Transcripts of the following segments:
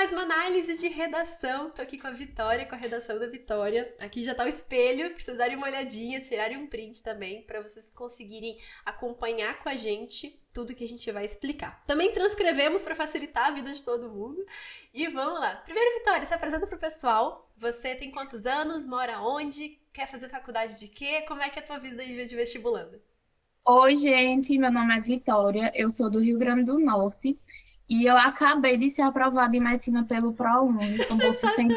mais uma análise de redação. Tô aqui com a Vitória, com a redação da Vitória. Aqui já tá o espelho, pra vocês darem uma olhadinha, tirarem um print também, para vocês conseguirem acompanhar com a gente tudo que a gente vai explicar. Também transcrevemos para facilitar a vida de todo mundo. E vamos lá. Primeiro, Vitória, se apresenta pro pessoal. Você tem quantos anos? Mora onde? Quer fazer faculdade de quê? Como é que é a tua vida de vestibulando? Oi, gente, meu nome é Vitória, eu sou do Rio Grande do Norte e eu acabei de ser aprovada em medicina pelo ProUni, com bolsa 100%.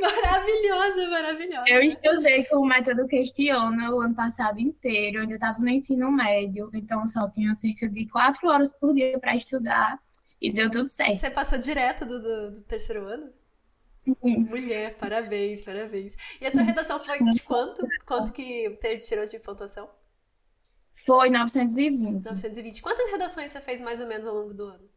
Maravilhosa, maravilhosa. Eu estudei com o método Questiona o ano passado inteiro, eu ainda estava no ensino médio, então só tinha cerca de quatro horas por dia para estudar e deu tudo certo. Você passou direto do, do, do terceiro ano? Uhum. Mulher, parabéns, parabéns. E a tua redação foi de quanto? Quanto que tirou de pontuação? Foi 920. 920. Quantas redações você fez mais ou menos ao longo do ano?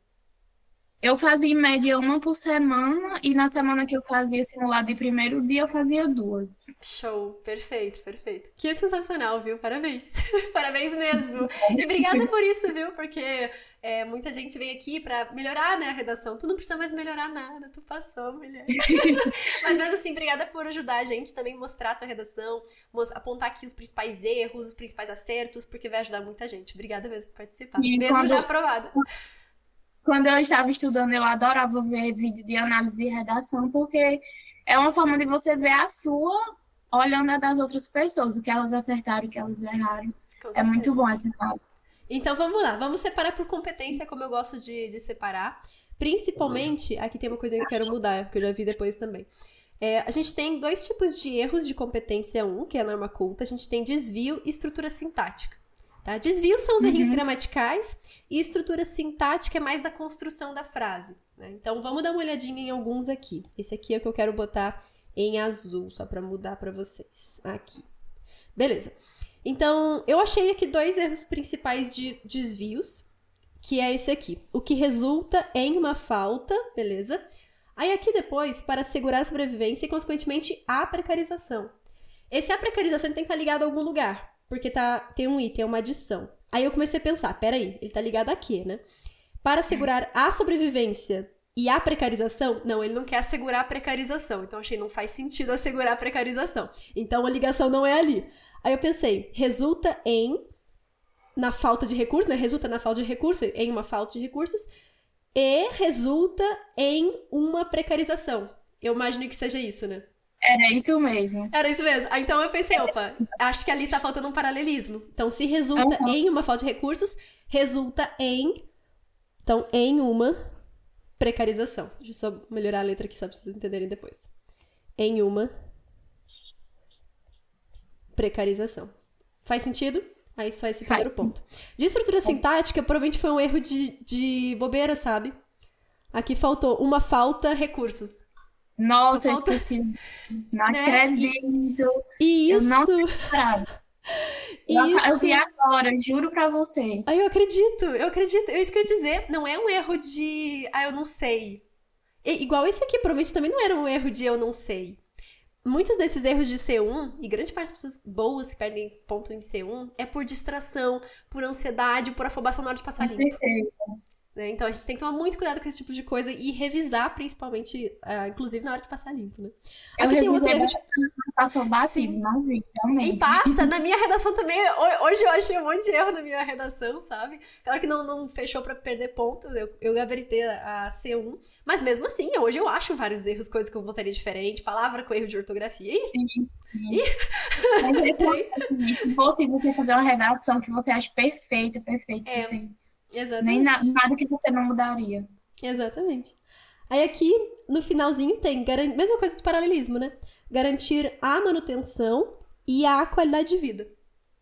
Eu fazia em média uma por semana e na semana que eu fazia simulado de primeiro dia eu fazia duas. Show, perfeito, perfeito. Que sensacional, viu? Parabéns. Parabéns mesmo. E obrigada por isso, viu? Porque é, muita gente vem aqui para melhorar né, a redação. Tu não precisa mais melhorar nada, tu passou, mulher. Mas mesmo assim, obrigada por ajudar a gente também mostrar a tua redação, apontar aqui os principais erros, os principais acertos, porque vai ajudar muita gente. Obrigada mesmo por participar. Mesmo quando... já aprovada. Quando eu estava estudando, eu adorava ver vídeo de análise de redação, porque é uma forma de você ver a sua olhando a das outras pessoas, o que elas acertaram, o que elas erraram. É muito bom essa fase. Então vamos lá, vamos separar por competência, como eu gosto de, de separar. Principalmente, aqui tem uma coisa que eu quero mudar, que eu já vi depois também. É, a gente tem dois tipos de erros de competência 1, que é a norma culta. A gente tem desvio e estrutura sintática. Tá? Desvios são os uhum. erros gramaticais e estrutura sintática é mais da construção da frase. Né? Então vamos dar uma olhadinha em alguns aqui. Esse aqui é o que eu quero botar em azul, só para mudar para vocês. Aqui. Beleza. Então, eu achei aqui dois erros principais de desvios, que é esse aqui. O que resulta em uma falta, beleza? Aí aqui depois, para assegurar a sobrevivência e, consequentemente, a precarização. Esse a precarização tem que estar ligado a algum lugar porque tá, tem um item, é uma adição. Aí eu comecei a pensar, peraí, ele tá ligado aqui, né? Para assegurar a sobrevivência e a precarização, não, ele não quer assegurar a precarização. Então achei não faz sentido assegurar a precarização. Então a ligação não é ali. Aí eu pensei, resulta em na falta de recursos, né? Resulta na falta de recursos, em uma falta de recursos e resulta em uma precarização. Eu imagino que seja isso, né? Era isso mesmo. Era isso mesmo. Ah, então eu pensei, opa, acho que ali tá faltando um paralelismo. Então, se resulta uhum. em uma falta de recursos, resulta em. Então, em uma precarização. Deixa eu só melhorar a letra aqui, só pra vocês entenderem depois. Em uma precarização. Faz sentido? Aí só esse primeiro ponto. De estrutura sintática, provavelmente foi um erro de, de bobeira, sabe? Aqui faltou uma falta recursos. Nossa, eu esqueci. Não né? acredito. Isso. Eu não Eu, eu vi agora, juro pra você. Ah, eu acredito, eu acredito. Eu isso que eu ia dizer, não é um erro de. Ah, eu não sei. E, igual esse aqui, provavelmente também não era um erro de eu não sei. Muitos desses erros de C1, e grande parte das pessoas boas que perdem ponto em C1, é por distração, por ansiedade, por afobação na hora de passar limpo. Né? Então a gente tem que tomar muito cuidado com esse tipo de coisa e revisar, principalmente, uh, inclusive na hora de passar limpo, né? Eu Aqui tem outro de... Passou realmente. E passa, na minha redação também, hoje eu achei um monte de erro na minha redação, sabe? Claro que não, não fechou para perder ponto, eu, eu gabaritei a C1, mas mesmo assim, hoje eu acho vários erros, coisas que eu votaria diferente, palavra com erro de ortografia. Sim, sim. E... Mas é, se você fazer uma redação que você acha perfeita, perfeita, é. Assim. Exatamente. Nem na, nada que você não mudaria. Exatamente. Aí aqui, no finalzinho, tem mesma coisa do paralelismo, né? Garantir a manutenção e a qualidade de vida.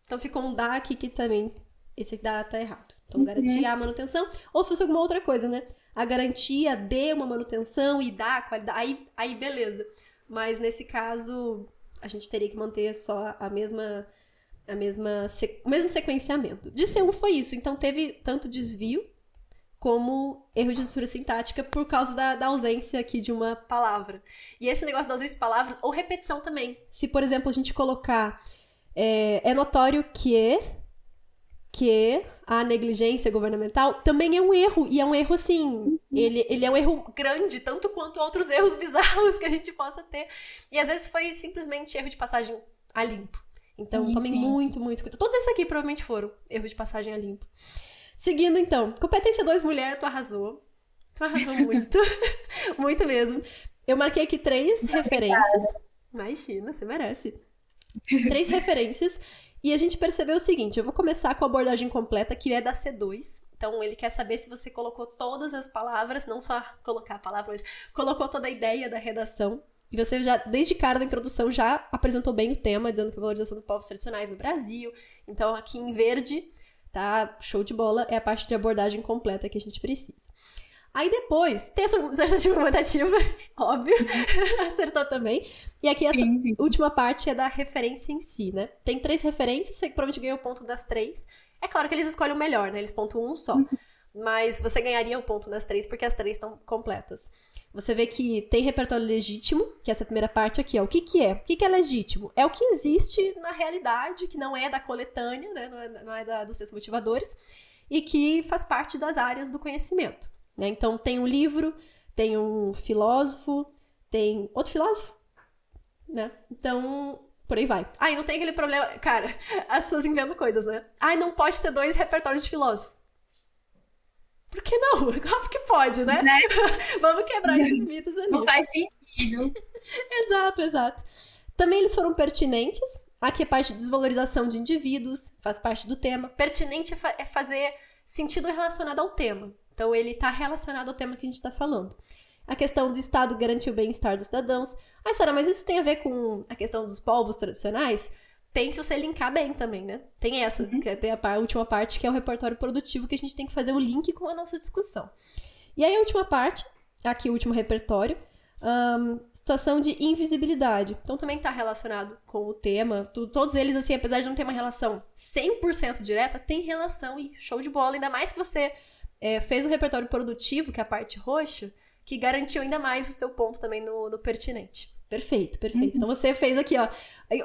Então ficou um dá aqui que também esse dá tá errado. Então, garantir uhum. a manutenção, ou se fosse alguma outra coisa, né? A garantia de uma manutenção e da qualidade, aí, aí beleza. Mas nesse caso, a gente teria que manter só a mesma a mesma o mesmo sequenciamento. De C1 foi isso, então teve tanto desvio como erro de estrutura sintática por causa da, da, ausência aqui de uma palavra. E esse negócio da ausência de palavras, ou repetição também. Se, por exemplo, a gente colocar é, é notório que que a negligência governamental também é um erro. E é um erro, assim, ele, ele é um erro grande, tanto quanto outros erros bizarros que a gente possa ter. E às vezes foi simplesmente erro de passagem a limpo. Então, sim, tomem sim. muito, muito cuidado. Todos esses aqui provavelmente foram erro de passagem a limpo. Seguindo, então. Competência 2, mulher, tu arrasou. Tu arrasou muito. muito mesmo. Eu marquei aqui três muito referências. Obrigada. Imagina, você merece. três referências e a gente percebeu o seguinte: eu vou começar com a abordagem completa, que é da C2. Então, ele quer saber se você colocou todas as palavras, não só colocar a palavra, mas colocou toda a ideia da redação. E você já, desde cara da introdução, já apresentou bem o tema, dizendo que a valorização dos povos tradicionais no Brasil. Então, aqui em verde, tá? Show de bola, é a parte de abordagem completa que a gente precisa. Aí depois, tem a associativa argumentativa, óbvio, acertou também. E aqui essa sim, sim. última parte é da referência em si, né? Tem três referências, você provavelmente ganhou o ponto das três. É claro que eles escolhem o melhor, né? Eles pontuam um só. Mas você ganharia o ponto das três, porque as três estão completas. Você vê que tem repertório legítimo, que é essa primeira parte aqui, ó. O que, que é? O que, que é legítimo? É o que existe na realidade, que não é da coletânea, né? Não é, não é da, dos textos motivadores, e que faz parte das áreas do conhecimento. Né? Então, tem um livro, tem um filósofo, tem outro filósofo, né? Então, por aí vai. Ai, não tem aquele problema. Cara, as pessoas inventam coisas, né? Ai, não pode ter dois repertórios de filósofo. Por que não? Óbvio que pode, né? né? Vamos quebrar esses mitos ali. Não faz sentido. exato, exato. Também eles foram pertinentes. Aqui é parte de desvalorização de indivíduos, faz parte do tema. Pertinente é, é fazer sentido relacionado ao tema. Então, ele está relacionado ao tema que a gente está falando. A questão do Estado garantir o bem-estar dos cidadãos. Ah, Sara, mas isso tem a ver com a questão dos povos tradicionais? Tem se você linkar bem também, né? Tem essa, uhum. que tem a, última parte, que é o repertório produtivo, que a gente tem que fazer o link com a nossa discussão. E aí, a última parte, aqui o último repertório, um, situação de invisibilidade. Então também está relacionado com o tema. todos eles, assim, apesar de não ter uma relação 100% direta, tem relação e show de bola. Ainda mais que você é, fez o repertório produtivo, que é a parte roxa, que garantiu ainda mais o seu ponto também no, no pertinente. Perfeito, perfeito. Uhum. Então você fez aqui, ó.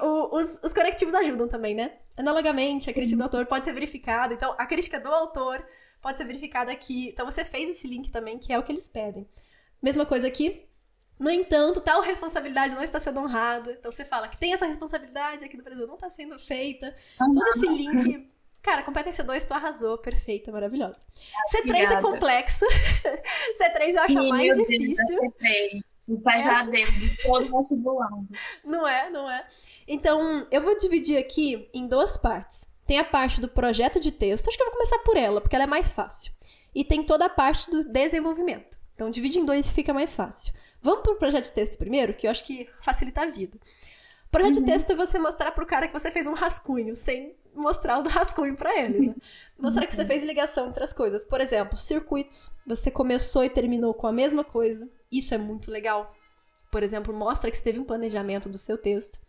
O, os, os conectivos ajudam também, né? Analogamente, a crítica do autor pode ser verificada. Então, a crítica do autor pode ser verificada aqui. Então, você fez esse link também, que é o que eles pedem. Mesma coisa aqui. No entanto, tal responsabilidade não está sendo honrada. Então, você fala que tem essa responsabilidade aqui no Brasil, não está sendo feita. Uhum. Todo esse link Cara, competência 2, tu arrasou. Perfeita, maravilhosa. C3 Obrigada. é complexo. C3 eu acho Sim, mais difícil. C3. O pesadelo é. de todo vestibulando. Não é, não é. Então, eu vou dividir aqui em duas partes. Tem a parte do projeto de texto. Acho que eu vou começar por ela, porque ela é mais fácil. E tem toda a parte do desenvolvimento. Então, divide em dois fica mais fácil. Vamos para o projeto de texto primeiro, que eu acho que facilita a vida. Projeto uhum. de texto é você mostrar pro cara que você fez um rascunho, sem mostrar o rascunho para ele, né? Mostrar que você fez ligação entre as coisas. Por exemplo, circuitos. Você começou e terminou com a mesma coisa. Isso é muito legal. Por exemplo, mostra que você teve um planejamento do seu texto.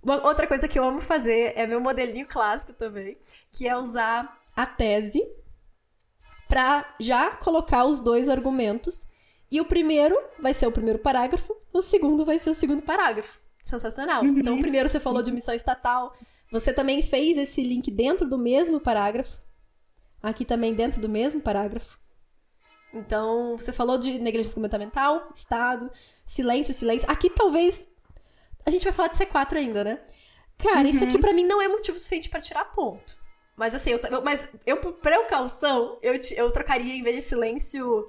Uma outra coisa que eu amo fazer é meu modelinho clássico também, que é usar a tese para já colocar os dois argumentos. E o primeiro vai ser o primeiro parágrafo, o segundo vai ser o segundo parágrafo. Sensacional. Uhum. Então, primeiro você falou Isso. de missão estatal. Você também fez esse link dentro do mesmo parágrafo. Aqui também dentro do mesmo parágrafo. Então, você falou de negligência comportamental, Estado, silêncio, silêncio. Aqui talvez. A gente vai falar de C4 ainda, né? Cara, uhum. isso aqui para mim não é motivo suficiente para tirar ponto. Mas assim, eu, mas eu, por precaução, eu, eu trocaria em vez de silêncio.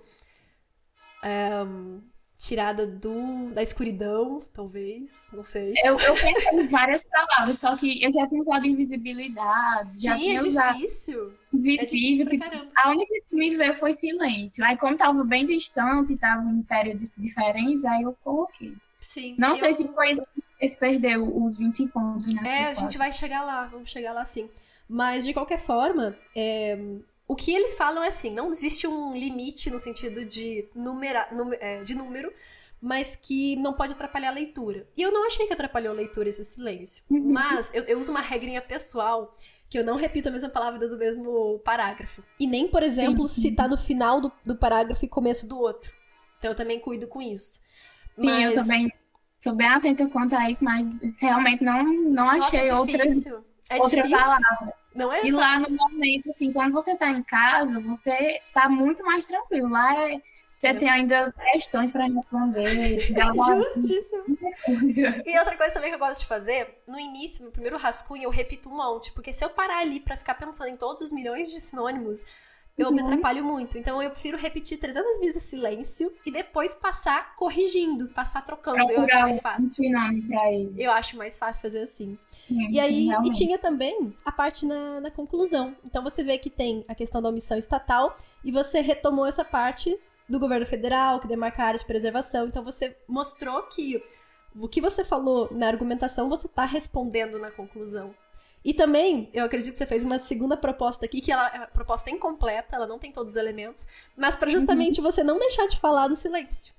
Um, tirada do, da escuridão, talvez, não sei. Eu, eu pensei em várias palavras, só que eu já tinha usado invisibilidade, Sim, já tinha é usado... difícil. Visível, é tipo, a única que me veio foi silêncio. Aí como tava bem distante, tava em períodos diferentes, aí eu coloquei. Sim. Não sei se foi esse perdeu os 20 pontos. Né, é, a gente vai chegar lá, vamos chegar lá sim. Mas, de qualquer forma, é, o que eles falam é assim, não existe um limite no sentido de, numera, num, é, de número, mas que não pode atrapalhar a leitura. E eu não achei que atrapalhou a leitura esse silêncio. Uhum. Mas eu, eu, uso uma regrinha pessoal que eu não repito a mesma palavra do mesmo parágrafo. E nem, por exemplo, sim, sim. citar no final do, do parágrafo e começo do outro. Então eu também cuido com isso. Mas... Sim, eu também sou bem atenta quanto a isso, mas realmente não, não achei Nossa, é outras, é outra difícil. palavra. Não é E lá no momento, assim, quando você tá em casa, você tá muito mais tranquilo. Lá é- você É. tem ainda questões para responder. Justíssimo. E outra coisa também que eu gosto de fazer, no início, meu primeiro rascunho, eu repito um monte. Porque se eu parar ali pra ficar pensando em todos os milhões de sinônimos, eu me Uhum. atrapalho muito. Então eu prefiro repetir 300 vezes silêncio e depois passar corrigindo, passar trocando. Eu acho mais fácil. Eu acho mais fácil fazer assim. Sim, E aí, sim, e tinha também a parte na, na conclusão. Então você vê que tem a questão da omissão estatal e você retomou essa parte do governo federal, que demarca a área de preservação. Então você mostrou que o que você falou na argumentação você está respondendo na conclusão. E também, eu acredito que você fez uma segunda proposta aqui, que ela é uma proposta incompleta, ela não tem todos os elementos, mas para justamente você não deixar de falar do silêncio.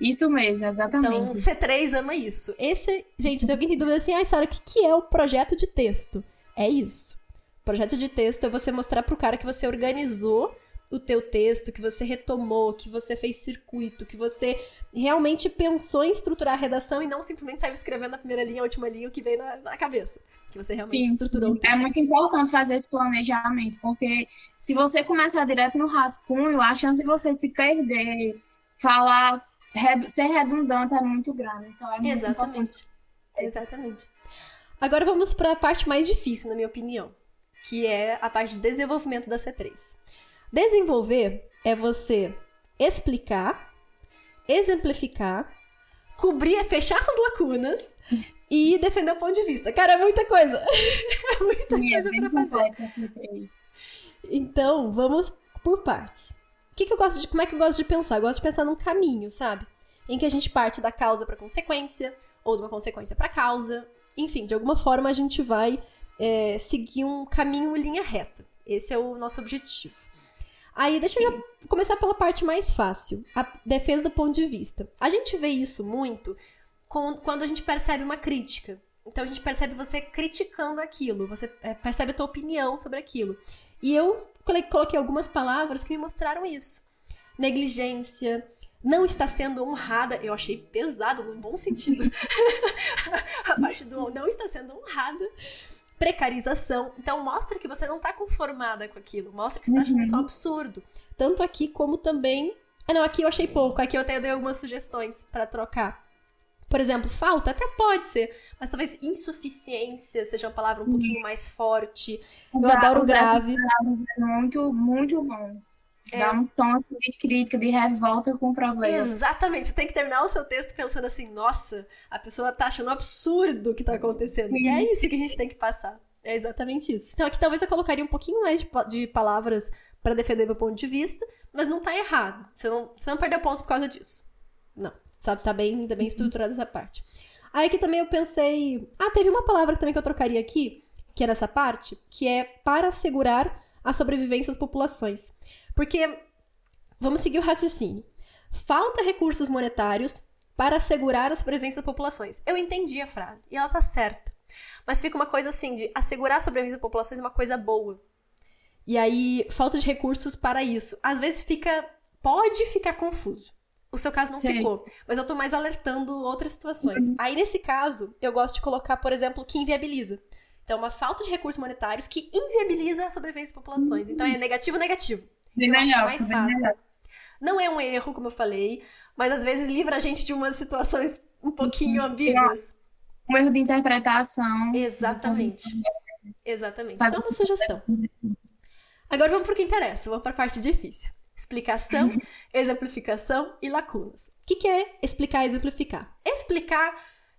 Isso mesmo, Então, exatamente. C3 ama isso. Esse, gente, se alguém tem dúvida assim, ai, Sara, o que, que é o projeto de texto? É isso. Projeto de texto é você mostrar pro cara que você organizou o teu texto, que você retomou, que você fez circuito, que você realmente pensou em estruturar a redação e não simplesmente saiu escrevendo a primeira linha, a última linha, o que veio na, na cabeça. Que você realmente Sim, estruturou sim. É muito importante fazer esse planejamento, porque se você começar direto no rascunho, a chance de você se perder, falar, ser redundante é muito grande. Então é muito importante. Exatamente. Exatamente. Agora vamos para a parte mais difícil, na minha opinião, que é a parte de desenvolvimento da C3. Desenvolver é você explicar, exemplificar, cobrir, fechar essas lacunas e defender o ponto de vista. Cara, é muita coisa. é muita Sim, é coisa bem para fazer. Então, vamos por partes. O que, que eu gosto de, como é que eu gosto de pensar? Eu gosto de pensar num caminho, sabe? Em que a gente parte da causa para consequência, ou de uma consequência para causa. Enfim, de alguma forma a gente vai é, seguir um caminho em linha reta. Esse é o nosso objetivo. Aí, deixa eu já começar pela parte mais fácil, a defesa do ponto de vista. A gente vê isso muito quando a gente percebe uma crítica. Então a gente percebe você criticando aquilo, você é, percebe a tua opinião sobre aquilo. E eu coloquei algumas palavras que me mostraram isso. Negligência, não está sendo honrada, eu achei pesado no bom sentido. a parte do não está sendo honrada. Precarização. Então mostra que você não está conformada com aquilo. Mostra que você está achando Uhum. isso um absurdo. Tanto aqui como também. Ah, não, aqui eu achei pouco. Aqui eu até dei algumas sugestões para trocar. Por exemplo, falta até pode ser, mas talvez insuficiência seja uma palavra um pouquinho mais forte. Eu adoro grave. Muito, muito bom. É. Dá um tom assim, de crítica, de revolta com o problema. Exatamente. Você tem que terminar o seu texto pensando assim, nossa, a pessoa tá achando um absurdo o que tá acontecendo. E é isso que a gente tem que passar. É exatamente isso. Então aqui talvez eu colocaria um pouquinho mais de, de palavras para defender meu ponto de vista, mas não tá errado. Você não, você não perdeu ponto por causa disso. Não. Sabe, tá bem, tá bem estruturada essa parte. Aí aqui também eu pensei. Ah, teve uma palavra também que eu trocaria aqui, que é nessa parte, que é para assegurar a sobrevivência das populações. Porque, vamos seguir o raciocínio. Falta recursos monetários para assegurar a sobrevivência das populações. Eu entendi a frase, e ela tá certa. Mas fica uma coisa assim, de assegurar a sobrevivência das populações é uma coisa boa. E aí, falta de recursos para isso. Às vezes fica. Pode ficar confuso. O seu caso não Sei. ficou. Mas eu tô mais alertando outras situações. Aí, nesse caso, eu gosto de colocar, por exemplo, que inviabiliza. Então, uma falta de recursos monetários que inviabiliza a sobrevivência das populações. Então, é negativo, negativo. Bem Eu acho melhor, mais bem fácil. melhor. Não é um erro, como eu falei, mas às vezes livra a gente de umas situações um pouquinho ambíguas. Um erro de interpretação. Exatamente. Exatamente. Faz Só uma sugestão. Agora vamos para o que interessa, vamos para a parte difícil. Explicação, exemplificação e lacunas. O que, que é explicar e exemplificar? Explicar,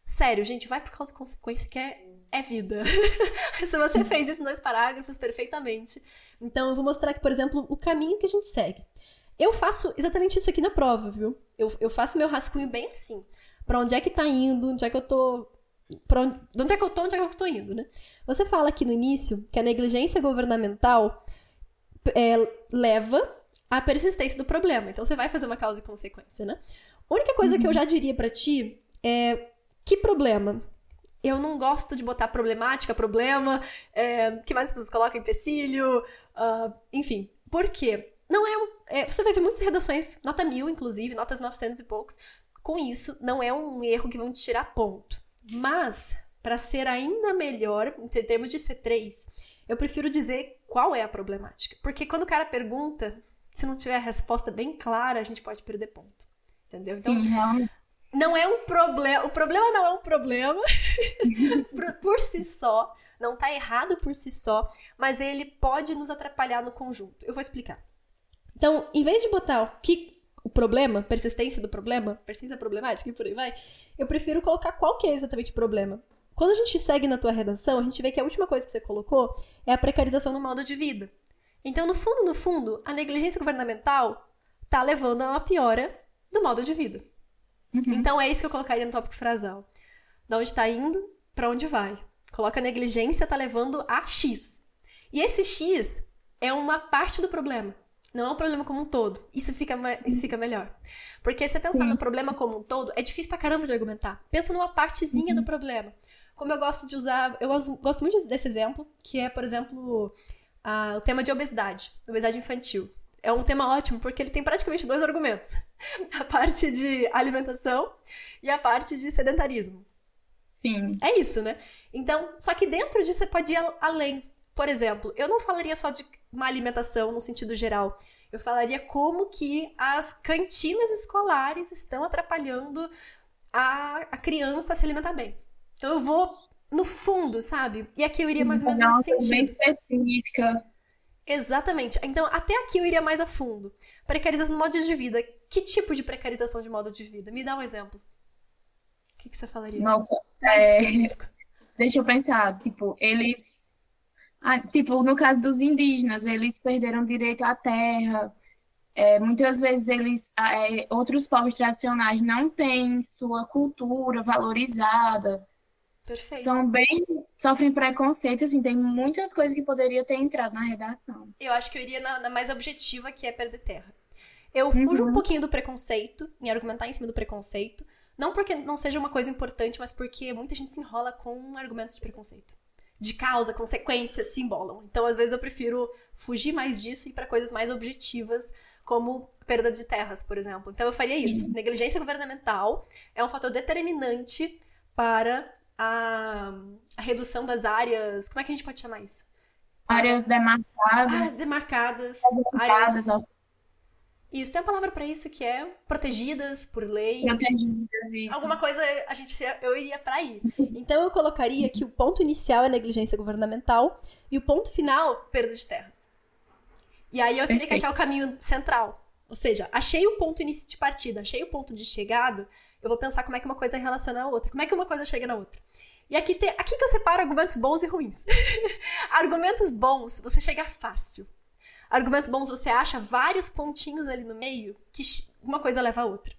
sério, gente, vai por causa de consequência que é, é vida. Se você fez isso em dois parágrafos perfeitamente. Então eu vou mostrar aqui, por exemplo, o caminho que a gente segue. Eu faço exatamente isso aqui na prova, viu? Eu, eu faço meu rascunho bem assim. Pra onde é que tá indo, onde é que eu tô. Pra onde, de onde é que eu tô, onde é que eu tô indo, né? Você fala aqui no início que a negligência governamental é, leva à persistência do problema. Então você vai fazer uma causa e consequência, né? A única coisa que eu já diria pra ti é que problema? Eu não gosto de botar problemática, problema, é, que mais as pessoas colocam? Empecilho, ah, enfim. Por quê? Não é, é, Você vai ver muitas redações, nota mil, inclusive, notas 900 e poucos. Com isso, não é um erro que vão te tirar ponto. Mas, para ser ainda melhor, em termos de C3, eu prefiro dizer qual é a problemática. Porque quando o cara pergunta, se não tiver a resposta bem clara, a gente pode perder ponto. Entendeu? Sim, então, realmente. Não é um problema. O problema não é um problema por, por, si só. Não tá errado por si só, mas ele pode nos atrapalhar no conjunto. Eu vou explicar. Então, em vez de botar o que o problema, persistência do problema, persistência problemática e por aí vai, eu prefiro colocar qual que é exatamente o problema. Quando a gente segue na tua redação, a gente vê que a última coisa que você colocou é a precarização do modo de vida. Então, no fundo, no fundo, a negligência governamental tá levando a uma piora do modo de vida. Uhum. Então, é isso que eu colocaria no tópico frasal. Da onde está indo, para onde vai. Coloca a negligência tá levando a X. E esse X é uma parte do problema. Não é um problema como um todo. Isso fica, isso fica melhor. Porque se você pensar Sim. no problema como um todo, é difícil pra caramba de argumentar. Pensa numa partezinha uhum. do problema. Como eu gosto de usar. Eu gosto, gosto muito desse exemplo, que é, por exemplo, a, o tema de obesidade, obesidade infantil. É um tema ótimo, porque ele tem praticamente dois argumentos: a parte de alimentação e a parte de sedentarismo. Sim. É isso, né? Então, só que dentro disso você pode ir além. Por exemplo, eu não falaria só de má alimentação no sentido geral. Eu falaria como que as cantinas escolares estão atrapalhando a, a criança a se alimentar bem. Então eu vou no fundo, sabe? E aqui eu iria mais ou menos nesse sentido. Bem específica. Exatamente. Então, até aqui eu iria mais a fundo. Precarização do modo de vida. Que tipo de precarização de modo de vida? Me dá um exemplo. O que, que você falaria? Nossa, é... deixa eu pensar. Tipo, eles ah, tipo, no caso dos indígenas, eles perderam direito à terra. É, muitas vezes eles, é, outros povos tradicionais não têm sua cultura valorizada. Perfeito. São bem, sofrem preconceito, assim, tem muitas coisas que poderia ter entrado na redação. Eu acho que eu iria na, na mais objetiva, que é perder terra. Eu fujo uhum. um pouquinho do preconceito, em argumentar em cima do preconceito, não porque não seja uma coisa importante, mas porque muita gente se enrola com argumentos de preconceito de causa, consequência se embolam. Então, às vezes, eu prefiro fugir mais disso e ir para coisas mais objetivas, como perda de terras, por exemplo. Então, eu faria isso. Negligência governamental é um fator determinante para a, a, redução das áreas. Como é que a gente pode chamar isso? Áreas demarcadas. Áreas demarcadas. Áreas isso, tem uma palavra para isso que é protegidas por lei. Protegidas, isso. Alguma coisa a gente eu iria para aí. Então eu colocaria que o ponto inicial é negligência governamental e o ponto final, perda de terras. E aí eu teria que achar o caminho central. Ou seja, achei o ponto de partida, achei o ponto de chegada, eu vou pensar como é que uma coisa relaciona a outra. Como é que uma coisa chega na outra. E aqui, aqui que eu separo argumentos bons e ruins. argumentos bons, você chega fácil. Argumentos bons você acha vários pontinhos ali no meio que uma coisa leva a outra.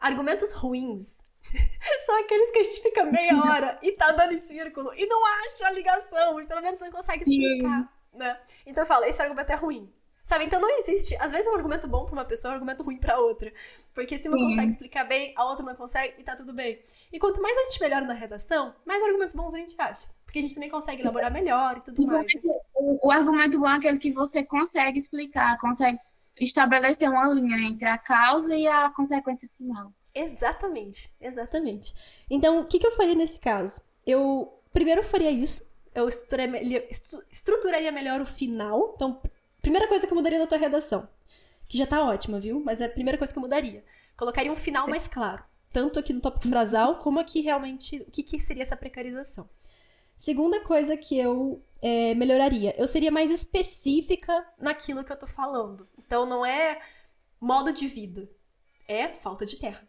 Argumentos ruins são aqueles que a gente fica meia hora e tá dando em círculo e não acha a ligação e pelo menos não consegue explicar, né? Então eu falo, esse argumento é ruim. Sabe? Então não existe. Às vezes é um argumento bom pra uma pessoa, é um argumento ruim pra outra. Porque se uma Sim. consegue explicar bem, a outra não consegue e tá tudo bem. E quanto mais a gente melhora na redação, mais argumentos bons a gente acha. Porque a gente também consegue Sim. elaborar melhor e tudo mais. O, o argumento bom é aquele que você consegue explicar, consegue estabelecer uma linha entre a causa e a consequência final. Exatamente, exatamente. Então, o que, que eu faria nesse caso? Eu primeiro faria isso, eu estruturaria, estruturaria melhor o final. Então, Primeira coisa que eu mudaria na tua redação, que já tá ótima, viu? Mas é a primeira coisa que eu mudaria. Colocaria um final Sim. mais claro, tanto aqui no tópico frasal, como aqui realmente o que, que seria essa precarização. Segunda coisa que eu é, melhoraria, eu seria mais específica naquilo que eu tô falando. Então não é modo de vida, é falta de terra.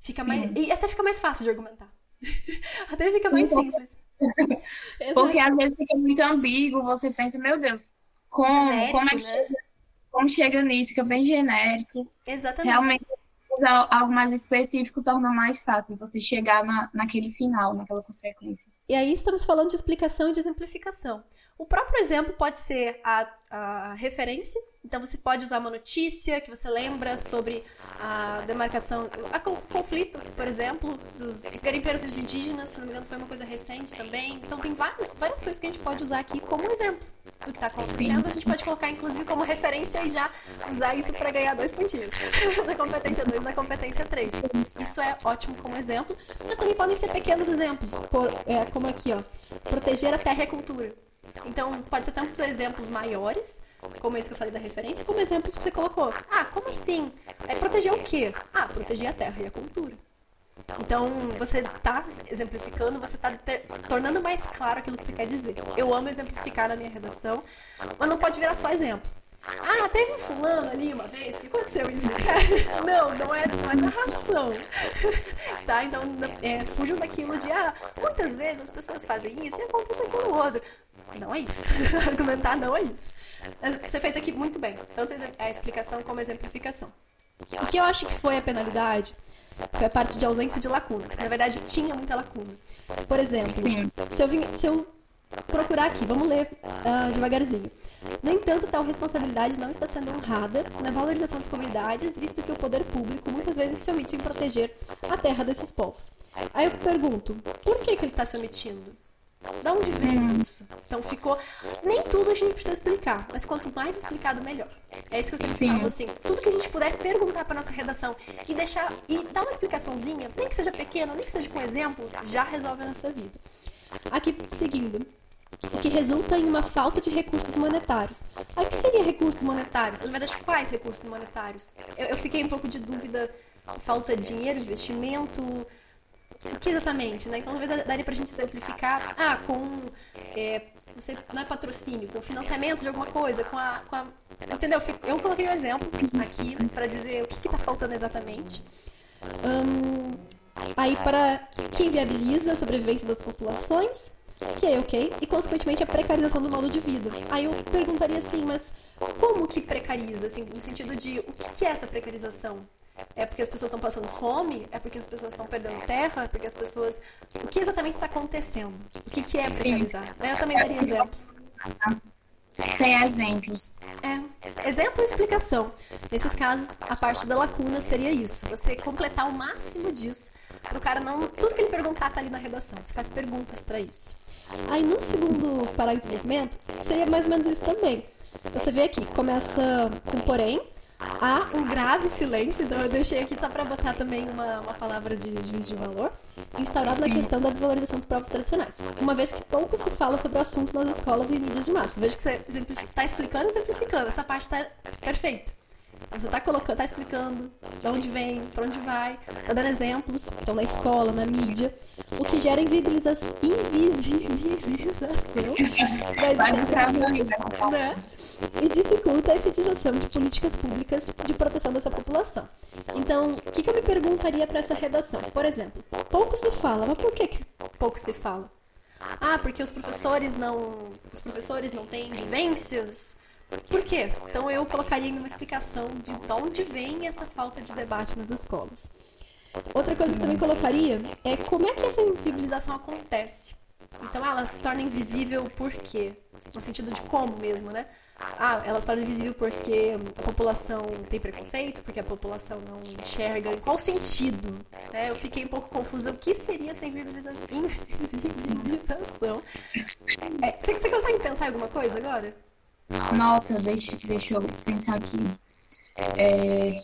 Fica Sim. mais e até fica mais fácil de argumentar. até fica mais simples. Porque às vezes fica muito ambíguo, você pensa, meu Deus, como, genérico, como, é que né? chega, como chega nisso, fica bem genérico. Exatamente. Realmente, algo mais específico torna mais fácil você chegar na, naquele final, naquela consequência. E aí estamos falando de explicação e de exemplificação. O próprio exemplo pode ser a, a referência, então você pode usar uma notícia que você lembra sobre a demarcação, o conflito, por exemplo, dos garimpeiros dos indígenas, se não me engano foi uma coisa recente também. Então tem várias, várias coisas que a gente pode usar aqui como exemplo do que está acontecendo. Sim. A gente pode colocar inclusive como referência e já usar isso para ganhar dois pontinhos da competência 2 e da competência 3. Isso é ótimo como exemplo, mas também podem ser pequenos exemplos, por, é, como aqui, ó, proteger a terra e a cultura. Então, pode ser tanto exemplos maiores, como esse que eu falei da referência, como exemplos que você colocou. Ah, como assim? É proteger o quê? Ah, proteger a terra e a cultura. Então, você está exemplificando, você está tornando mais claro aquilo que você quer dizer. Eu amo exemplificar na minha redação, mas não pode virar só exemplo. Ah, teve um fulano ali uma vez que aconteceu isso. não, não é, não é narração. tá? Então, é, fujam daquilo de, ah, muitas vezes as pessoas fazem isso e acontece aquilo outro. Não é isso. Argumentar não é isso. Você fez aqui muito bem, tanto a explicação como a exemplificação. O que eu acho que foi a penalidade foi a parte de ausência de lacunas, que na verdade tinha muita lacuna. Por exemplo, se eu, vim, se eu procurar aqui, vamos ler uh, devagarzinho. No entanto, tal responsabilidade não está sendo honrada na valorização das comunidades, visto que o poder público muitas vezes se omite em proteger a terra desses povos. Aí eu pergunto, por que, que ele está se omitindo? Da onde vem isso? Então ficou. Nem tudo a gente precisa explicar, mas quanto mais explicado, melhor. É isso que eu sempre Sim. falo, assim. Tudo que a gente puder perguntar para nossa redação e deixar. E dar uma explicaçãozinha, nem que seja pequena, nem que seja com exemplo, já resolve a nossa vida. Aqui, seguindo. O que resulta em uma falta de recursos monetários. Aí, o que seria recursos monetários? Na verdade, quais recursos monetários? Eu, eu fiquei um pouco de dúvida. Falta de dinheiro, investimento, que exatamente, né? Então talvez daria pra gente simplificar, ah, com, é, não sei, não é patrocínio, com financiamento de alguma coisa, com a, com a entendeu? Eu coloquei um exemplo aqui para dizer o que está faltando exatamente. Um, aí para que inviabiliza a sobrevivência das populações, que é ok, e consequentemente a precarização do modo de vida. Aí eu perguntaria assim, mas como que precariza, assim, no sentido de o que é essa precarização? É porque as pessoas estão passando fome? É porque as pessoas estão perdendo terra? É porque as pessoas. O que exatamente está acontecendo? O que, que é precarizar? Eu também daria exemplos. Sem exemplos. É, exemplo e explicação. Nesses casos, a parte da lacuna seria isso. Você completar o máximo disso para o cara não. Tudo que ele perguntar tá ali na redação. Você faz perguntas para isso. Aí no segundo parágrafo do documento, seria mais ou menos isso também. Você vê aqui, começa com porém, há um grave silêncio, então eu deixei aqui só para botar também uma, uma palavra de juiz de valor, instaurado Sim. na questão da desvalorização dos povos tradicionais. Uma vez que pouco se fala sobre o assunto nas escolas e mídias de massa. Veja que você está explicando e exemplificando. Essa parte está perfeita. Você está colocando, está explicando de onde vem, para onde vai, está dando exemplos, então na escola, na mídia, o que gera invisibilização, invisibilização das né? E dificulta a efetivação de políticas públicas de proteção dessa população. Então, o que, que eu me perguntaria para essa redação? Por exemplo, pouco se fala, mas por que, que pouco se fala? Ah, porque os professores não, os professores não têm vivências por quê? Então eu colocaria uma explicação de onde vem essa falta de debate nas escolas. Outra coisa que também colocaria é como é que essa invisibilização acontece. Então ela se torna invisível por quê? No sentido de como mesmo, né? Ah, ela se torna invisível porque a população tem preconceito, porque a população não enxerga. Qual sentido? É, eu fiquei um pouco confusa. O que seria essa invisibilização? É, você, você consegue pensar em alguma coisa agora? Nossa, deixa, deixa eu pensar aqui. É,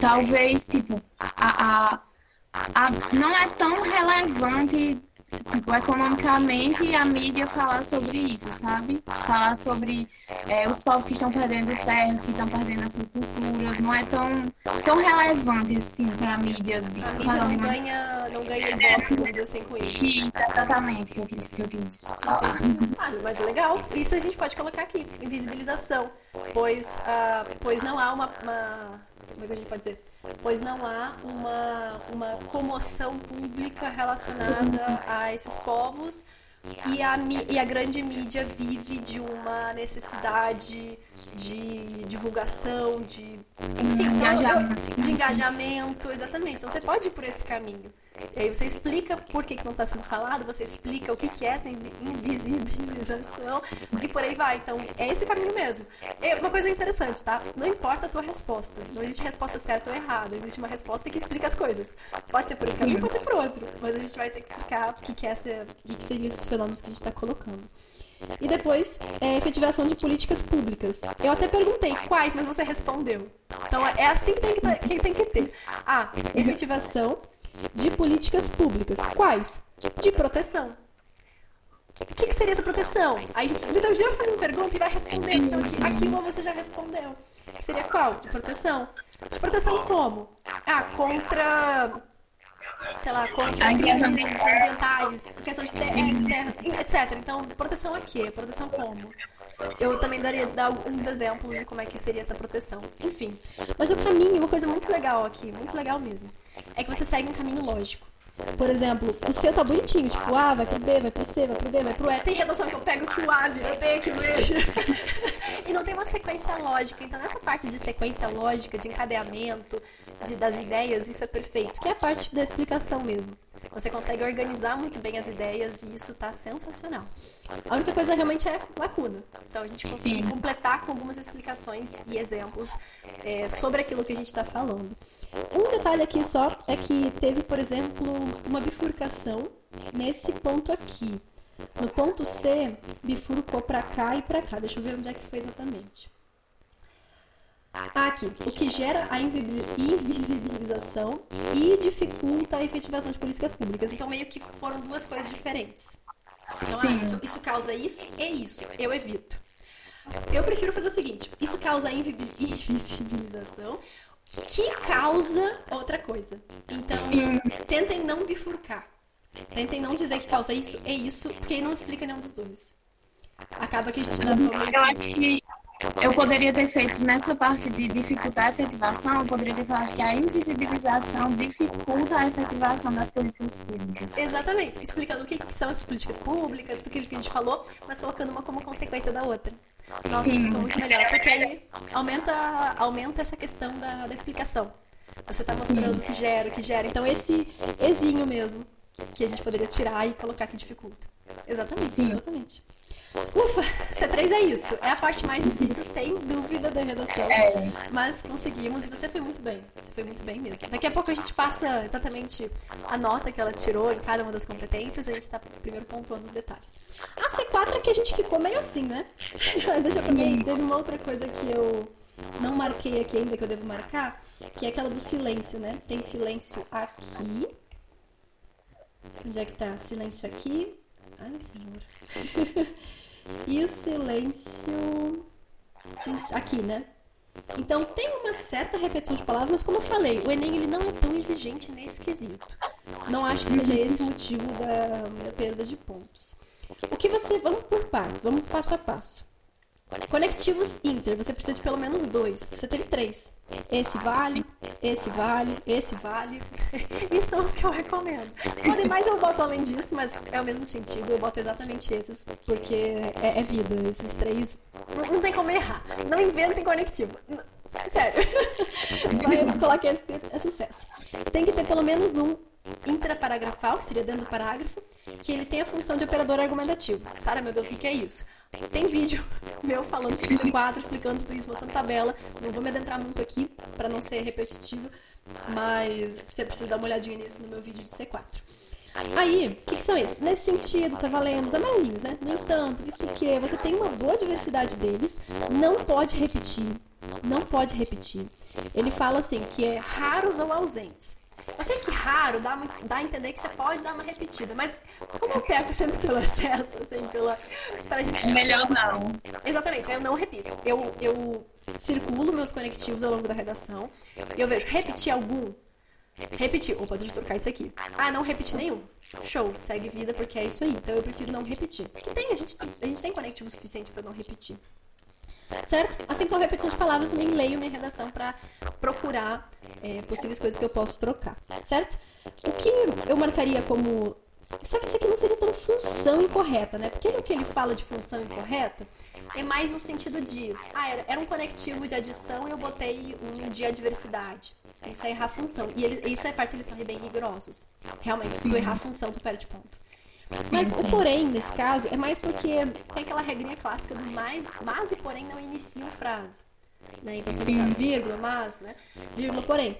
talvez, tipo, a, a, a, não é tão relevante tipo, economicamente a mídia falar sobre isso, sabe? Falar sobre é, os povos que estão perdendo terras, que estão perdendo a sua cultura, não é tão, tão relevante assim para a mídia. A mídia não ganha, não ganha ibope, assim, com isso. Isso, exatamente, que eu quis, que eu quis falar. Ah, mas é legal, isso a gente pode colocar aqui, invisibilização, pois, uh, pois não há uma, uma, como é que a gente pode dizer? Pois não há uma, uma comoção pública relacionada a esses povos e a, e a grande mídia vive de uma necessidade de divulgação, de, enfim, engajamento. de engajamento, exatamente. Então você pode ir por esse caminho. E aí você explica por que, que não está sendo falado, você explica o que, que é essa invisibilização e por aí vai. Então, é esse caminho mesmo. É uma coisa interessante, tá? Não importa a tua resposta. Não existe resposta certa ou errada. Existe uma resposta que explica as coisas. Pode ser por esse caminho, pode ser por outro. Mas a gente vai ter que explicar o que, que, é essa, o que, que seriam esses fenômenos que a gente está colocando. E depois, é, efetivação de políticas públicas. Eu até perguntei quais, mas você respondeu. Então, é assim que tem que, que, tem que ter. Ah, efetivação de políticas públicas. Quais? De proteção. o que, que seria essa proteção? Aí a então, já faz uma pergunta e vai responder. Então, aqui, aqui uma você já respondeu. Seria qual? De proteção. De proteção como? Ah, contra sei lá, contra crimes ambientais, questão de terra, de terra, etc. Então, proteção aqui, proteção como? Eu também daria dar alguns exemplos de como é que seria essa proteção. Enfim. Mas o caminho, uma coisa muito legal aqui, muito legal mesmo, é que você segue um caminho lógico. Por exemplo, o C tá bonitinho, tipo, A vai pro B, vai pro C, vai pro D, vai pro E. Tem redação que eu pego que o A vira D, que o E. e não tem uma sequência lógica. Então, nessa parte de sequência lógica, de encadeamento, de, das ideias, isso é perfeito. Que é a parte da explicação mesmo. Você consegue organizar muito bem as ideias e isso tá sensacional. A única coisa realmente é lacuna. Então, a gente consegue completar com algumas explicações e exemplos é, sobre aquilo que a gente está falando. Um detalhe aqui só é que teve, por exemplo, uma bifurcação nesse ponto aqui. No ponto C, bifurcou para cá e para cá. Deixa eu ver onde é que foi exatamente. Aqui, o que gera a invisibilização e dificulta a efetivação de políticas públicas. Então, meio que foram duas coisas diferentes. Então, ah, isso, isso causa isso e isso. Eu evito. Eu prefiro fazer o seguinte: isso causa invisibilização, que causa outra coisa. Então, tentem não bifurcar. Tentem não dizer que causa isso e isso, porque não explica nenhum dos dois. Acaba que a gente dá só Eu acho que eu poderia ter feito nessa parte de dificultar a efetivação, eu poderia ter falado que a invisibilização dificulta a efetivação das políticas públicas. Exatamente, explicando o que são as políticas públicas, o que a gente falou, mas colocando uma como consequência da outra. Nossa, Sim. ficou muito melhor, porque aí aumenta, aumenta essa questão da, da explicação. Você está mostrando o que gera, o que gera. Então, esse exinho mesmo, que a gente poderia tirar e colocar que dificulta. Exatamente, Sim. exatamente. Ufa, C3 é isso. É a parte mais difícil, sem dúvida, da redação. É. Mas conseguimos e você foi muito bem. Você foi muito bem mesmo. Daqui a pouco a gente passa exatamente a nota que ela tirou em cada uma das competências. A gente está primeiro pontuando os detalhes. A C4 é que a gente ficou meio assim, né? Deixa eu ver. Teve uma outra coisa que eu não marquei aqui ainda, que eu devo marcar, que é aquela do silêncio, né? Tem silêncio aqui. Onde é que tá? Silêncio aqui. Ai, senhor. e o silêncio aqui, né? Então tem uma certa repetição de palavras, mas como eu falei, o Enem ele não é tão exigente nesse quesito. Não acho que seja esse o motivo da, da perda de pontos. O que você. Vamos por partes, vamos passo a passo. Conectivos inter, você precisa de pelo menos dois. Você teve três. Esse vale, esse vale, esse vale. e são os que eu recomendo. Podem mais eu boto além disso, mas é o mesmo sentido. Eu boto exatamente esses, porque é, é vida. Esses três. Não, não, tem como errar. Não inventem conectivo. Sério. Vai colocar esse texto, é sucesso. Tem que ter pelo menos um intraparagrafal, que seria dentro do parágrafo, que ele tem a função de operador argumentativo. Sara, meu Deus, o que, é isso? Tem vídeo meu falando sobre o quadro, explicando tudo isso, mostrando tabela. Não vou me adentrar muito aqui para não ser repetitivo, mas você precisa dar uma olhadinha nisso no meu vídeo de C4. Aí, o que, que, são esses? Nesse sentido, tá valendo os amarelinhos, né? No entanto, visto que você tem uma boa diversidade deles, não pode repetir. Não pode repetir. Ele fala assim, que é raros ou ausentes. Eu sei que raro dá, dá a entender que você pode dar uma repetida, mas como eu pego sempre pelo excesso, assim, pela. Pra gente. Melhor não. Exatamente, eu não repito. Eu, eu circulo meus conectivos ao longo da redação e eu vejo repetir algum. Repetir. Opa, deixa eu trocar isso aqui. Ah, não repetir nenhum. Show, segue vida porque é isso aí. Então eu prefiro não repetir. Que tem, a gente, a gente tem conectivo suficiente para não repetir certo? Assim como a repetição de palavras, também leio minha redação para procurar é, possíveis coisas que eu posso trocar, certo? O que eu marcaria como. Só que isso aqui não seria tão função incorreta, né? Porque no que ele fala de função incorreta, é mais no sentido de. Ah, era, era um conectivo de adição e eu botei um de adversidade. Isso é errar a função. E eles, isso é parte, eles são bem rigorosos. Realmente, se tu errar a função, tu perde ponto. Mas o porém, nesse caso, é mais porque tem aquela regrinha clássica do mais, mas e porém não inicia a frase. Né? Então, você fica vírgula, mas, né? Vírgula, porém.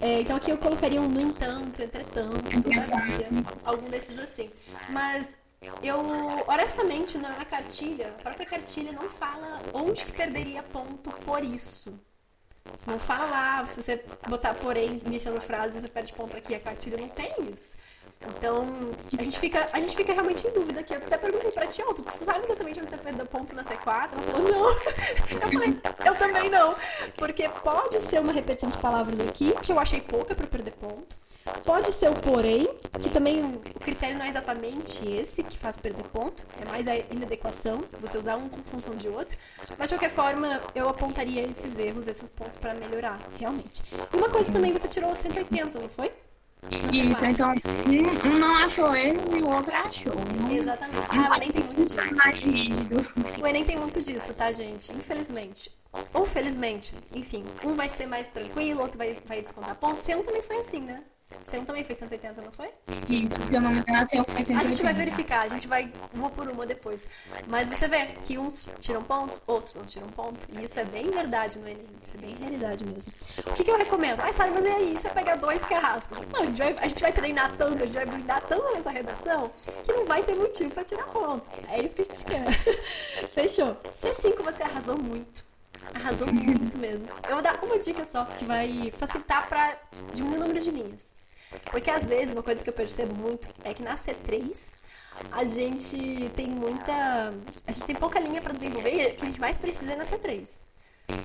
É, então aqui eu colocaria um no entanto, entretanto, todavia, algum desses assim. Mas eu, honestamente, na, na cartilha, a própria cartilha não fala onde que perderia ponto por isso. Não fala lá, se você botar porém iniciando a frase, você perde ponto aqui. A cartilha não tem isso. Então, a gente fica, a gente fica realmente em dúvida aqui. Eu até perguntei pra ti, oh, tu sabe exatamente onde tá perdendo ponto na C4? Ela falou, não. Eu falei, eu também não. Porque pode ser uma repetição de palavras aqui, que eu achei pouca pra perder ponto. Pode ser o porém, que também o critério não é exatamente esse que faz perder ponto, é mais a inadequação, você usar um com função de outro. Mas de qualquer forma, eu apontaria esses erros, esses pontos para melhorar, realmente. E uma coisa também, você tirou 180, não foi? Isso, então um, não achou erros e o outro achou. Exatamente. Ah, o Enem tem muito disso. Mais rígido. O Enem tem muito disso, tá, gente? Infelizmente. Ou felizmente. Enfim, um vai ser mais tranquilo, outro vai, vai descontar pontos. C1 também foi assim, né? C1 também foi 180, não foi? Isso, se eu não me engano, C1 foi 180. A gente vai verificar, a gente vai uma por uma depois. Mas você vê que uns tiram pontos, outros não tiram pontos. E isso é bem verdade no Enem. Isso é bem realidade mesmo. O que, que eu recomendo? Ai, Sara, mas e aí? Você pega dois carrascos. Não, a gente, vai, a gente vai treinar tanto, a gente vai blindar tanto nessa redação que não vai ter motivo pra tirar ponto. É isso que a gente quer. Fechou. C5 você arrasou muito. Arrasou muito mesmo. Eu vou dar uma dica só que vai facilitar para diminuir o número de linhas. Porque às vezes uma coisa que eu percebo muito é que na C3 a gente tem muita. A gente tem pouca linha para desenvolver e o que a gente mais precisa é na C3.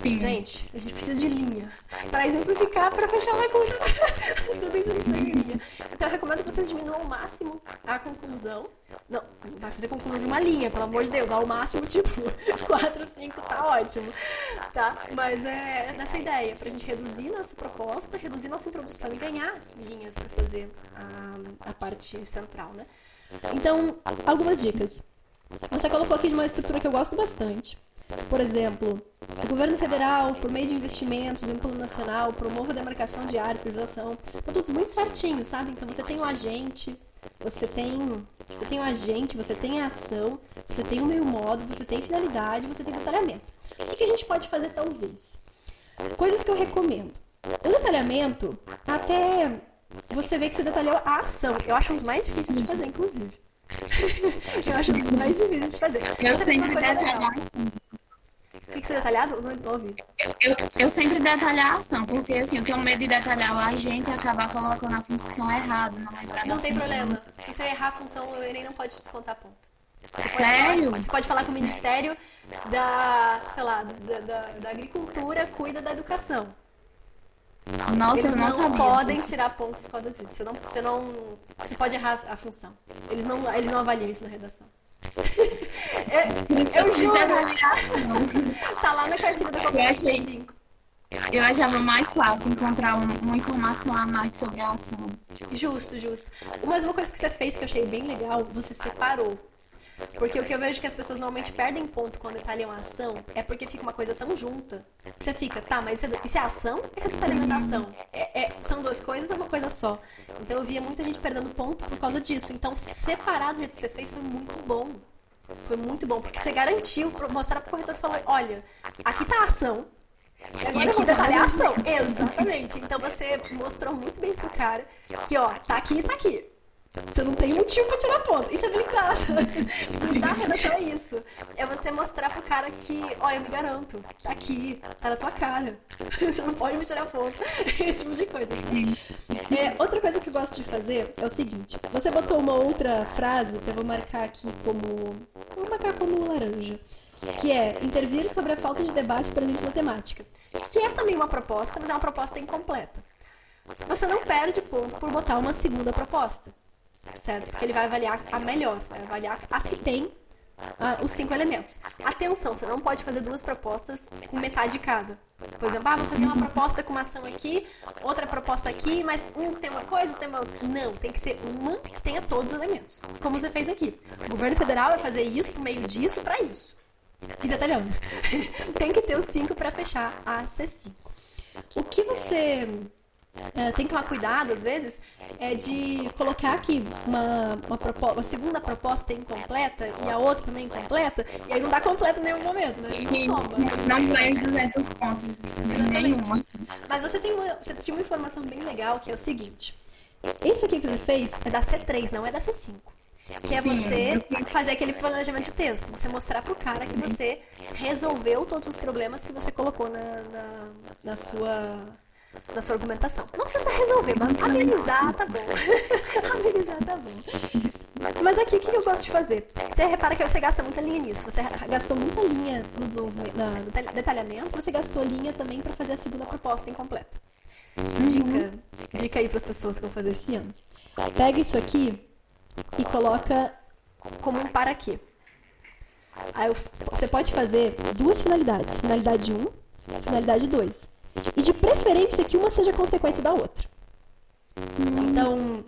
Sim. Gente, a gente precisa de linha. Para exemplificar, para fechar a lacuna. Tudo isso linha. Então eu recomendo que vocês diminuam ao máximo a conclusão. Não, vai fazer conclusão de uma linha, pelo amor de Deus. Ao máximo, tipo, 4, 5 tá ótimo. Tá? Mas é nessa ideia, pra gente reduzir nossa proposta, reduzir nossa introdução e ganhar linhas para fazer a, a parte central, né? Então, algumas dicas. Você colocou aqui de uma estrutura que eu gosto bastante por exemplo, o governo federal, por meio de investimentos em um plano nacional, promove a demarcação de área, priorização. Tá tudo muito certinho, sabe? Então você tem o um agente, você tem, você tem o um agente, você tem a ação, você tem o meio modo, você tem finalidade, você tem detalhamento. O que a gente pode fazer talvez? Coisas que eu recomendo. O detalhamento, até você vê que você detalhou a ação. Eu acho um dos mais difíceis de fazer, inclusive. eu acho um dos mais difíceis de fazer. Eu sempre detalhar. Que ser detalhado? Não, não ouvi. Eu, eu sempre detalhar a ação, porque assim, eu tenho medo de detalhar o agente e acabar colocando a função errada. Não, não tem problema. Se você errar a função, o Enem não pode descontar ponto. Sério? Você pode falar que o Ministério da, sei lá, da, da, da Agricultura cuida da educação. Nossa, eles não, não podem tirar ponto por causa disso. Você não, você não, você pode errar a função. Eles não, eles não avaliam isso na redação. É, eu juro. tá lá na cartilha da competência 5. Eu achava mais fácil encontrar uma informação a mais sobre a ação. Justo, justo. Mas uma coisa que você fez que eu achei bem legal, você separou. Porque o que eu vejo que as pessoas normalmente perdem ponto quando detalham a ação é porque fica uma coisa tão junta. Você fica, tá, mas isso é, ação ou isso é detalhamento da ação? É, é, são duas coisas ou uma coisa só? Então eu via muita gente perdendo ponto por causa disso. Então separar do jeito que você fez foi muito bom. Foi muito bom, porque você garantiu mostrar pro corretor e falou, olha, aqui tá a ação, agora eu vou detalhar a ação. Exatamente. Então você mostrou muito bem pro cara que, ó, tá aqui e tá aqui. Você não tem motivo pra tirar ponto. Isso é blindar. blindar a redação é isso. É você mostrar pro cara que, ó, eu me garanto, tá aqui, tá na tua cara. Você não pode me tirar ponto. Esse tipo de coisa. É, outra coisa que eu gosto de fazer é o seguinte: você botou uma outra frase que eu vou marcar aqui como. Vou marcar como laranja. Que é intervir sobre a falta de debate presente na temática. Que é também uma proposta, mas é uma proposta incompleta. Você não perde ponto por botar uma segunda proposta certo? Porque ele vai avaliar a melhor, vai avaliar as que tem Uh, os cinco elementos. Atenção, você não pode fazer duas propostas com metade de cada. Por exemplo, ah, vou fazer uma proposta com uma ação aqui, outra proposta aqui, mas um tem uma coisa, tem uma. Não, tem que ser uma que tenha todos os elementos. Como você fez aqui. O governo federal vai fazer isso por meio disso para isso. E detalhando. tem que ter os cinco para fechar a C5. O que você é, tem que tomar cuidado, às vezes, é de colocar aqui uma, uma, proposta, uma segunda proposta incompleta e a outra também incompleta, e aí não dá completa em nenhum momento, né? Não soma. Não ganha 200 pontos, nenhuma. Mas você, tem uma, você tinha uma informação bem legal, que é o seguinte. Isso aqui que você fez é da C3, não é da C5. Que é você fazer aquele planejamento de texto. Você mostrar pro cara que você resolveu todos os problemas que você colocou na, na, na sua na sua argumentação. Não precisa resolver, mas amenizar tá bom. amenizar tá mas aqui, o que eu gosto de fazer? Você repara que você gasta muita linha nisso. Você gastou muita linha no, detalhamento, você gastou linha também para fazer a segunda proposta incompleta. Dica, dica aí para as pessoas que vão fazer esse ano. Pega isso aqui e coloca como um para quê. Aí você pode fazer duas finalidades. Finalidade 1, finalidade 2. E de preferência que uma seja consequência da outra. Então,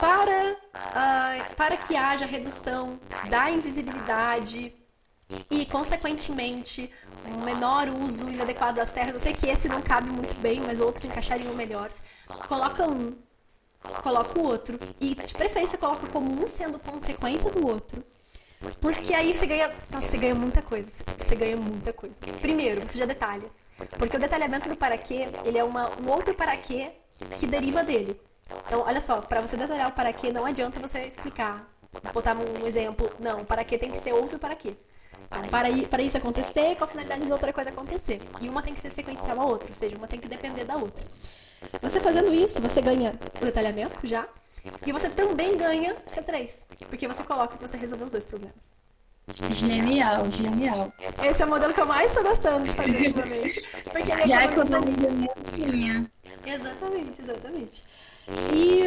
para, uh, para que haja redução da invisibilidade e, consequentemente, um menor uso inadequado das terras, eu sei que esse não cabe muito bem, mas outros encaixariam melhor. Coloca um, coloca o outro. E, de preferência, coloca como um sendo consequência do outro. Porque aí você ganha. Nossa, você ganha muita coisa. Você ganha muita coisa. Primeiro, você já detalha. Porque o detalhamento do para quê, ele é uma, um outro para quê que deriva dele. Então, olha só, para você detalhar o para quê, não adianta você explicar, botar um exemplo. Não, para quê tem que ser outro para quê. Então, para, para isso acontecer, com a finalidade de outra coisa acontecer. E uma tem que ser sequencial à outra, ou seja, uma tem que depender da outra. Você fazendo isso, você ganha o detalhamento já, e você também ganha C3, porque você coloca que você resolveu os dois problemas. Genial, genial. Esse é o modelo que eu mais estou gostando de fazer ultimamente. Porque ele Já economiza muito linha. Exatamente, exatamente. E,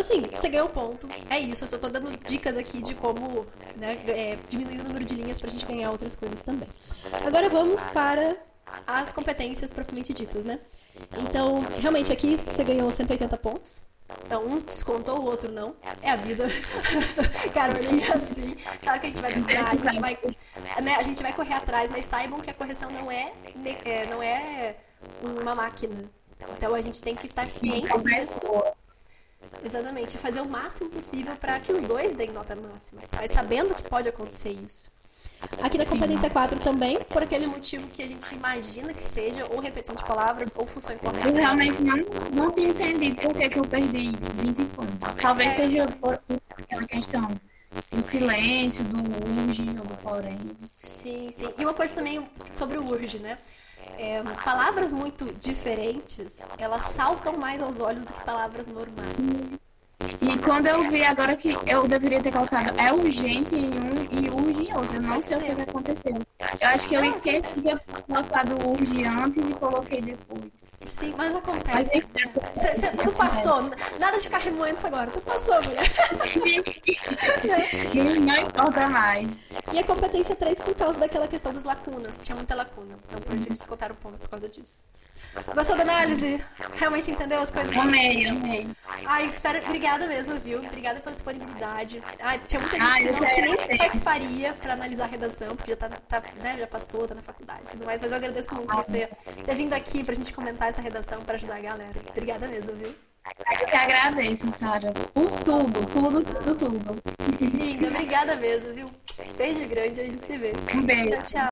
assim, você ganhou ponto. É isso, eu só tô dando dicas aqui de como né, é, diminuir o número de linhas pra gente ganhar outras coisas também. Agora vamos para as competências propriamente ditas, né? Então, realmente aqui você ganhou 180 pontos. Então, um descontou, o outro não. É a vida. Carolinha, assim. Claro que a gente vai brigar, a gente vai, né, a gente vai correr atrás, mas saibam que a correção não é, é não é uma máquina. Então, a gente tem que estar ciente disso. Exatamente, fazer o máximo possível para que os dois deem nota máxima, mas sabendo que pode acontecer isso. Aqui na competência 4 também, por aquele motivo que a gente imagina que seja, ou repetição de palavras, ou função incorreta. Eu realmente não, não tinha entendido por que, que eu perdi 20 pontos. Talvez é. seja por aquela questão do silêncio, do urge ou do porém. Sim, sim. E uma coisa também sobre o urge, né? É, palavras muito diferentes, elas saltam mais aos olhos do que palavras normais. E quando eu vi agora que eu deveria ter colocado é urgente em um e urge em outro, eu não sei o que aconteceu. Eu acho que eu esqueci de ter colocado urge antes e coloquei depois. Sim, mas acontece. Mas, cê, cê, tu passou, nada de ficar remoendo isso agora, tu passou, mulher. não importa mais. E a competência 3 por causa daquela questão das lacunas, tinha muita lacuna, então por isso eles descontaram ponto por causa disso. Gostou da análise? Realmente entendeu as coisas? Amei, amei. Ai, espero. Obrigada mesmo, viu? Obrigada pela disponibilidade. Ai, tinha muita gente Ai, que, não, que nem participaria pra analisar a redação, porque já, tá, tá, né, já passou, tá na faculdade e tudo mais. Mas eu agradeço muito você ter vindo aqui pra gente comentar essa redação pra ajudar a galera. Obrigada mesmo, viu? Eu que agradeço, Sara, por tudo, tudo, tudo, tudo. Linda, obrigada mesmo, viu? Beijo grande, a gente se vê. Um beijo. Tchau, tchau.